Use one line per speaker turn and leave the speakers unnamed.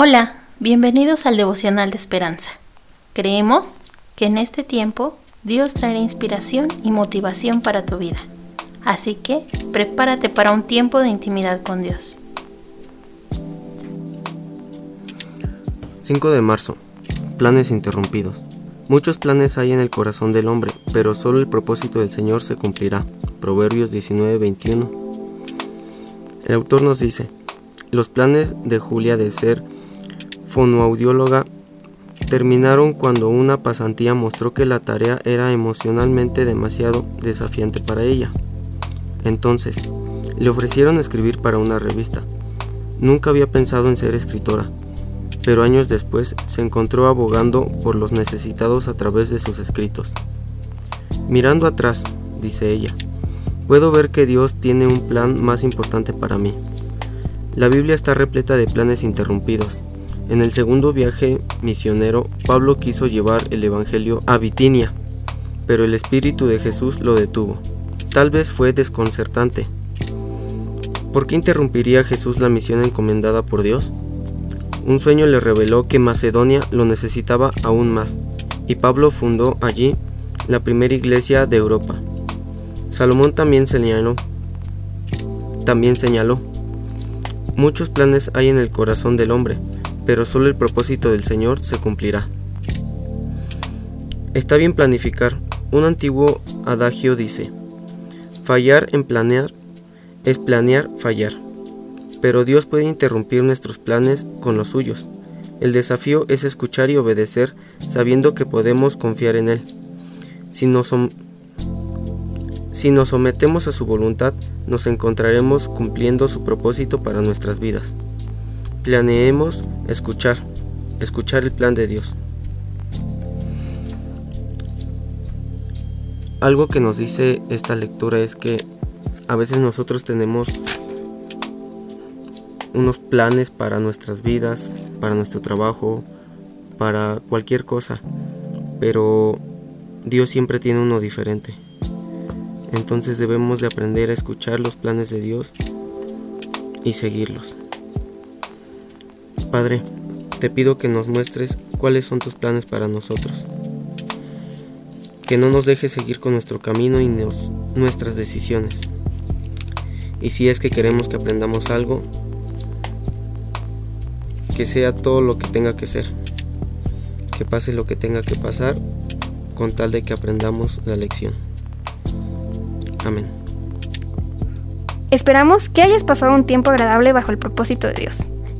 Hola, bienvenidos al devocional de esperanza. Creemos que en este tiempo Dios traerá inspiración y motivación para tu vida. Así que prepárate para un tiempo de intimidad con Dios.
5 de marzo. Planes interrumpidos. Muchos planes hay en el corazón del hombre, pero solo el propósito del Señor se cumplirá. Proverbios 19:21. El autor nos dice, los planes de Julia de ser fonoaudióloga terminaron cuando una pasantía mostró que la tarea era emocionalmente demasiado desafiante para ella. Entonces, le ofrecieron escribir para una revista. Nunca había pensado en ser escritora, pero años después se encontró abogando por los necesitados a través de sus escritos. Mirando atrás, dice ella, puedo ver que Dios tiene un plan más importante para mí. La Biblia está repleta de planes interrumpidos, en el segundo viaje misionero, Pablo quiso llevar el Evangelio a Bitinia, pero el Espíritu de Jesús lo detuvo. Tal vez fue desconcertante. ¿Por qué interrumpiría Jesús la misión encomendada por Dios? Un sueño le reveló que Macedonia lo necesitaba aún más, y Pablo fundó allí la primera iglesia de Europa. Salomón también señaló, también señaló, muchos planes hay en el corazón del hombre, pero solo el propósito del Señor se cumplirá. Está bien planificar. Un antiguo adagio dice, fallar en planear es planear fallar. Pero Dios puede interrumpir nuestros planes con los suyos. El desafío es escuchar y obedecer sabiendo que podemos confiar en Él. Si nos, si nos sometemos a su voluntad, nos encontraremos cumpliendo su propósito para nuestras vidas. Planeemos escuchar, escuchar el plan de Dios. Algo que nos dice esta lectura es que a veces nosotros tenemos unos planes para nuestras vidas, para nuestro trabajo, para cualquier cosa, pero Dios siempre tiene uno diferente. Entonces debemos de aprender a escuchar los planes de Dios y seguirlos. Padre, te pido que nos muestres cuáles son tus planes para nosotros. Que no nos dejes seguir con nuestro camino y nuestras decisiones. Y si es que queremos que aprendamos algo, que sea todo lo que tenga que ser. Que pase lo que tenga que pasar con tal de que aprendamos la lección. Amén.
Esperamos que hayas pasado un tiempo agradable bajo el propósito de Dios.